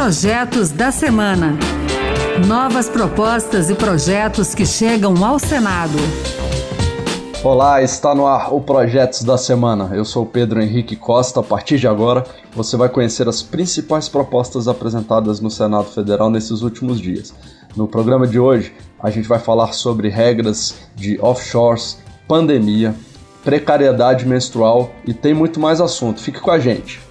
Projetos da Semana. Novas propostas e projetos que chegam ao Senado. Olá, está no ar o Projetos da Semana. Eu sou Pedro Henrique Costa. A partir de agora, você vai conhecer as principais propostas apresentadas no Senado Federal nesses últimos dias. No programa de hoje, a gente vai falar sobre regras de offshores, pandemia, precariedade menstrual e tem muito mais assunto. Fique com a gente.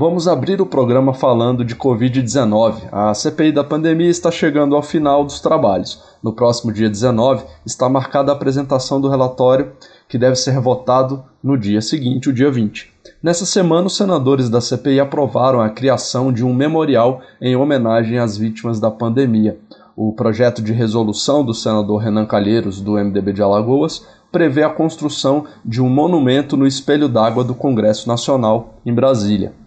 Vamos abrir o programa falando de Covid-19. A CPI da pandemia está chegando ao final dos trabalhos. No próximo dia 19 está marcada a apresentação do relatório, que deve ser votado no dia seguinte, o dia 20. Nessa semana, os senadores da CPI aprovaram a criação de um memorial em homenagem às vítimas da pandemia. O projeto de resolução do senador Renan Calheiros, do MDB de Alagoas, prevê a construção de um monumento no espelho d'água do Congresso Nacional, em Brasília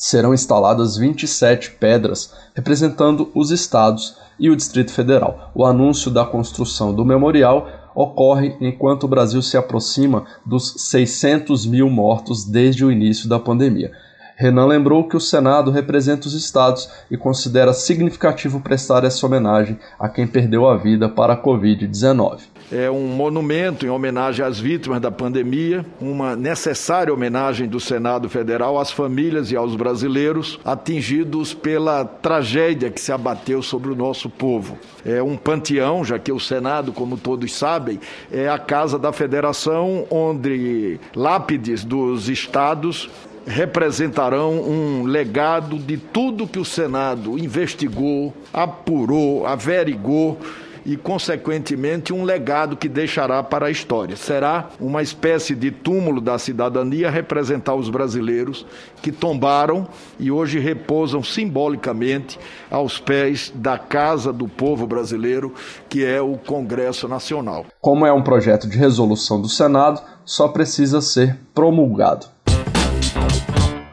serão instaladas 27 pedras representando os estados e o Distrito Federal. O anúncio da construção do memorial ocorre enquanto o Brasil se aproxima dos 600 mil mortos desde o início da pandemia. Renan lembrou que o Senado representa os estados e considera significativo prestar essa homenagem a quem perdeu a vida para a Covid-19 é um monumento em homenagem às vítimas da pandemia, uma necessária homenagem do Senado Federal às famílias e aos brasileiros atingidos pela tragédia que se abateu sobre o nosso povo. É um panteão, já que o Senado, como todos sabem, é a casa da federação onde lápides dos estados representarão um legado de tudo que o Senado investigou, apurou, averigou e, consequentemente, um legado que deixará para a história. Será uma espécie de túmulo da cidadania representar os brasileiros que tombaram e hoje repousam simbolicamente aos pés da casa do povo brasileiro, que é o Congresso Nacional. Como é um projeto de resolução do Senado, só precisa ser promulgado.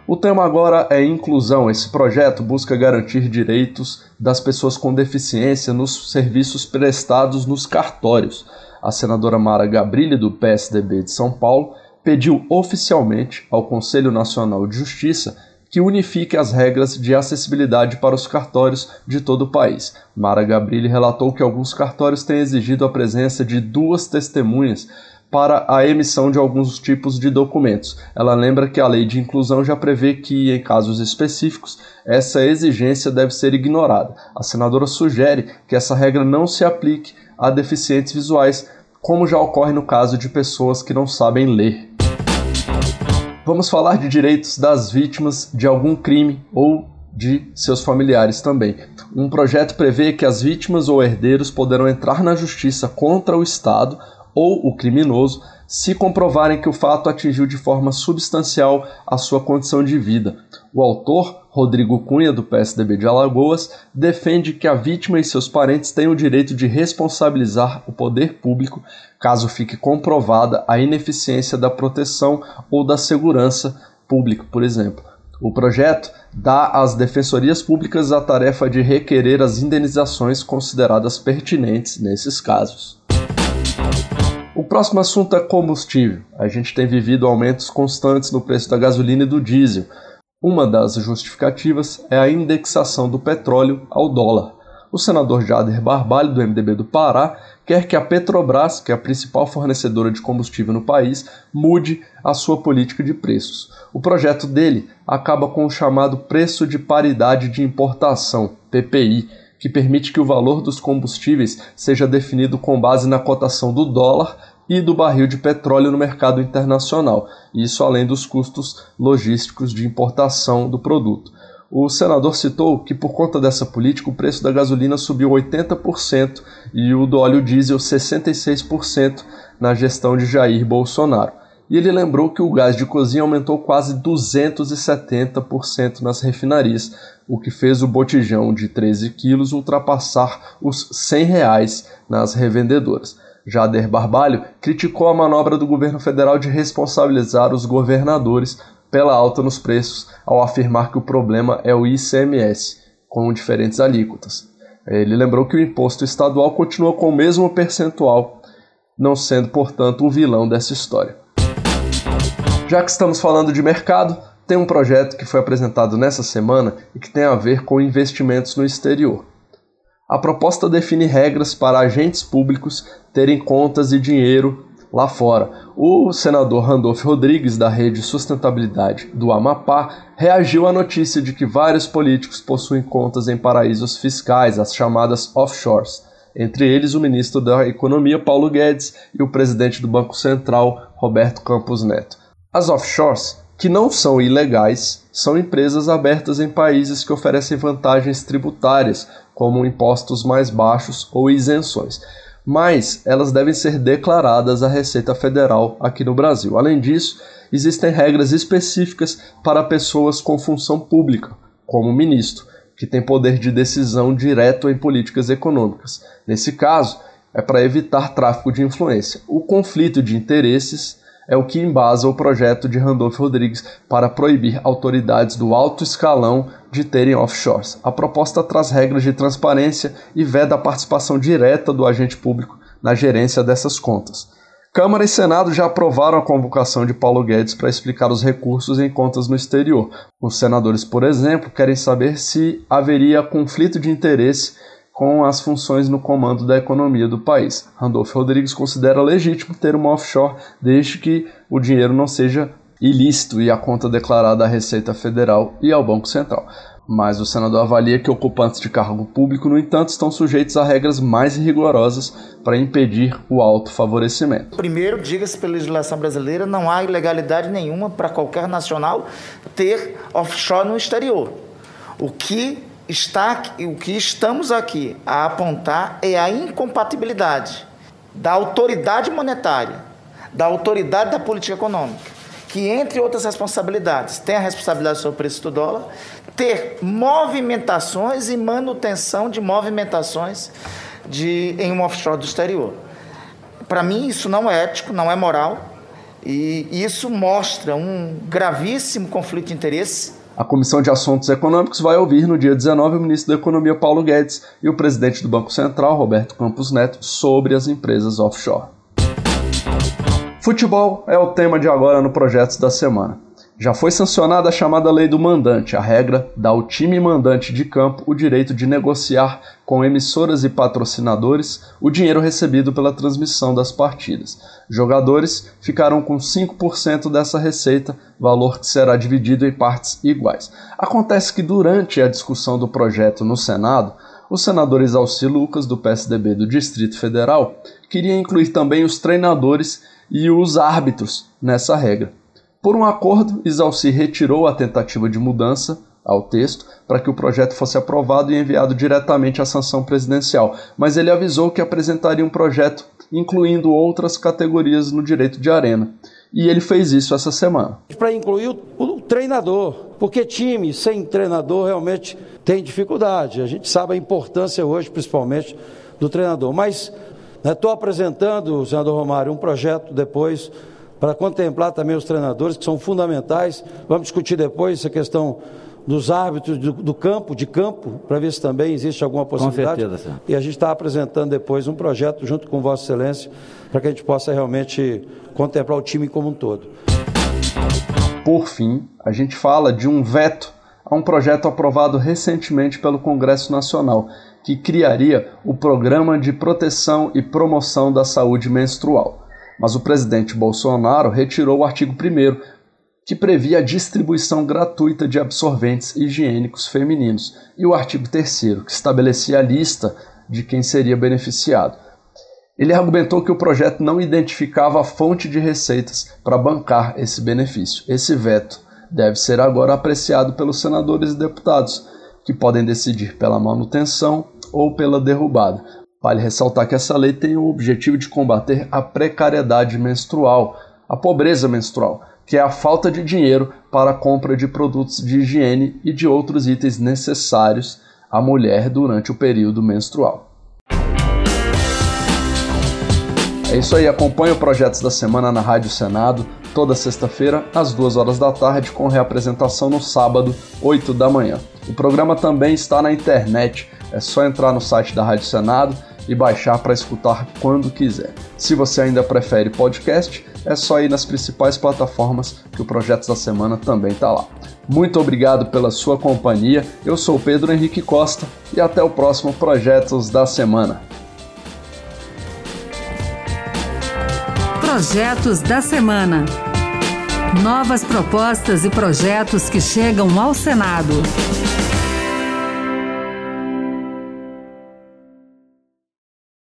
O tema agora é inclusão. Esse projeto busca garantir direitos das pessoas com deficiência nos serviços prestados nos cartórios. A senadora Mara Gabrilli, do PSDB de São Paulo, pediu oficialmente ao Conselho Nacional de Justiça que unifique as regras de acessibilidade para os cartórios de todo o país. Mara Gabrilli relatou que alguns cartórios têm exigido a presença de duas testemunhas para a emissão de alguns tipos de documentos. Ela lembra que a lei de inclusão já prevê que, em casos específicos, essa exigência deve ser ignorada. A senadora sugere que essa regra não se aplique a deficientes visuais, como já ocorre no caso de pessoas que não sabem ler. Vamos falar de direitos das vítimas de algum crime ou de seus familiares também. Um projeto prevê que as vítimas ou herdeiros poderão entrar na justiça contra o Estado ou o criminoso se comprovarem que o fato atingiu de forma substancial a sua condição de vida. O autor, Rodrigo Cunha, do PSDB de Alagoas, defende que a vítima e seus parentes têm o direito de responsabilizar o poder público caso fique comprovada a ineficiência da proteção ou da segurança pública, por exemplo. O projeto dá às defensorias públicas a tarefa de requerer as indenizações consideradas pertinentes nesses casos. O próximo assunto é combustível. A gente tem vivido aumentos constantes no preço da gasolina e do diesel. Uma das justificativas é a indexação do petróleo ao dólar. O senador Jader Barbalho, do MDB do Pará, quer que a Petrobras, que é a principal fornecedora de combustível no país, mude a sua política de preços. O projeto dele acaba com o chamado Preço de Paridade de Importação, PPI, que permite que o valor dos combustíveis seja definido com base na cotação do dólar e do barril de petróleo no mercado internacional, isso além dos custos logísticos de importação do produto. O senador citou que, por conta dessa política, o preço da gasolina subiu 80% e o do óleo diesel 66% na gestão de Jair Bolsonaro. E ele lembrou que o gás de cozinha aumentou quase 270% nas refinarias, o que fez o botijão de 13 quilos ultrapassar os 100 reais nas revendedoras. Jader Barbalho criticou a manobra do governo federal de responsabilizar os governadores pela alta nos preços, ao afirmar que o problema é o ICMS, com diferentes alíquotas. Ele lembrou que o imposto estadual continua com o mesmo percentual não sendo, portanto, o vilão dessa história. Já que estamos falando de mercado, tem um projeto que foi apresentado nessa semana e que tem a ver com investimentos no exterior. A proposta define regras para agentes públicos terem contas e dinheiro lá fora. O senador Randolph Rodrigues, da Rede Sustentabilidade do Amapá, reagiu à notícia de que vários políticos possuem contas em paraísos fiscais, as chamadas offshores. Entre eles, o ministro da Economia, Paulo Guedes, e o presidente do Banco Central, Roberto Campos Neto. As offshores, que não são ilegais, são empresas abertas em países que oferecem vantagens tributárias, como impostos mais baixos ou isenções. Mas elas devem ser declaradas à Receita Federal aqui no Brasil. Além disso, existem regras específicas para pessoas com função pública, como ministro, que tem poder de decisão direto em políticas econômicas. Nesse caso, é para evitar tráfico de influência. O conflito de interesses é o que embasa o projeto de Randolph Rodrigues para proibir autoridades do alto escalão de terem offshores. A proposta traz regras de transparência e veda a participação direta do agente público na gerência dessas contas. Câmara e Senado já aprovaram a convocação de Paulo Guedes para explicar os recursos em contas no exterior. Os senadores, por exemplo, querem saber se haveria conflito de interesse com as funções no comando da economia do país. Randolph Rodrigues considera legítimo ter uma offshore desde que o dinheiro não seja ilícito e a conta declarada à Receita Federal e ao Banco Central. Mas o senador avalia que ocupantes de cargo público, no entanto, estão sujeitos a regras mais rigorosas para impedir o autofavorecimento. Primeiro, diga-se pela legislação brasileira, não há ilegalidade nenhuma para qualquer nacional ter offshore no exterior. O que está, o que estamos aqui a apontar é a incompatibilidade da autoridade monetária, da autoridade da política econômica, que, entre outras responsabilidades, tem a responsabilidade sobre o preço do dólar, ter movimentações e manutenção de movimentações de, em um offshore do exterior. Para mim, isso não é ético, não é moral, e isso mostra um gravíssimo conflito de interesse a Comissão de Assuntos Econômicos vai ouvir no dia 19 o ministro da Economia Paulo Guedes e o presidente do Banco Central, Roberto Campos Neto, sobre as empresas offshore. Futebol é o tema de agora no Projetos da Semana. Já foi sancionada a chamada Lei do Mandante. A regra dá ao time mandante de campo o direito de negociar com emissoras e patrocinadores o dinheiro recebido pela transmissão das partidas. Jogadores ficarão com 5% dessa receita, valor que será dividido em partes iguais. Acontece que durante a discussão do projeto no Senado, o senador Exalci Lucas, do PSDB do Distrito Federal, queria incluir também os treinadores e os árbitros nessa regra. Por um acordo, Isalci retirou a tentativa de mudança ao texto para que o projeto fosse aprovado e enviado diretamente à sanção presidencial, mas ele avisou que apresentaria um projeto incluindo outras categorias no direito de arena. E ele fez isso essa semana. Para incluir o, o, treinador, porque time sem treinador realmente tem dificuldade. A gente sabe a importância hoje, principalmente, do treinador. Mas estou né, apresentando, senador Romário, um projeto depois para contemplar também os treinadores, que são fundamentais. Vamos discutir depois essa questão dos árbitros do, do campo, de campo, para ver se também existe alguma possibilidade. Com certeza, E a gente está apresentando depois um projeto junto com Vossa Excelência, para que a gente possa realmente contemplar o time como um todo. Por fim, a gente fala de um veto a um projeto aprovado recentemente pelo Congresso Nacional, que criaria o Programa de Proteção e Promoção da Saúde Menstrual mas o presidente Bolsonaro retirou o artigo 1 que previa a distribuição gratuita de absorventes higiênicos femininos, e o artigo 3 que estabelecia a lista de quem seria beneficiado. Ele argumentou que o projeto não identificava a fonte de receitas para bancar esse benefício. Esse veto deve ser agora apreciado pelos senadores e deputados, que podem decidir pela manutenção ou pela derrubada. Vale ressaltar que essa lei tem o objetivo de combater a precariedade menstrual, a pobreza menstrual, que é a falta de dinheiro para a compra de produtos de higiene e de outros itens necessários à mulher durante o período menstrual. É isso aí, acompanhe o Projetos da Semana na Rádio Senado, toda sexta-feira, às 2 horas da tarde, com reapresentação no sábado, 8 da manhã. O programa também está na internet, é só entrar no site da Rádio Senado e baixar para escutar quando quiser. Se você ainda prefere podcast, é só ir nas principais plataformas que o Projetos da Semana também está lá. Muito obrigado pela sua companhia. Eu sou Pedro Henrique Costa e até o próximo Projetos da Semana. Projetos da Semana. Novas propostas e projetos que chegam ao Senado.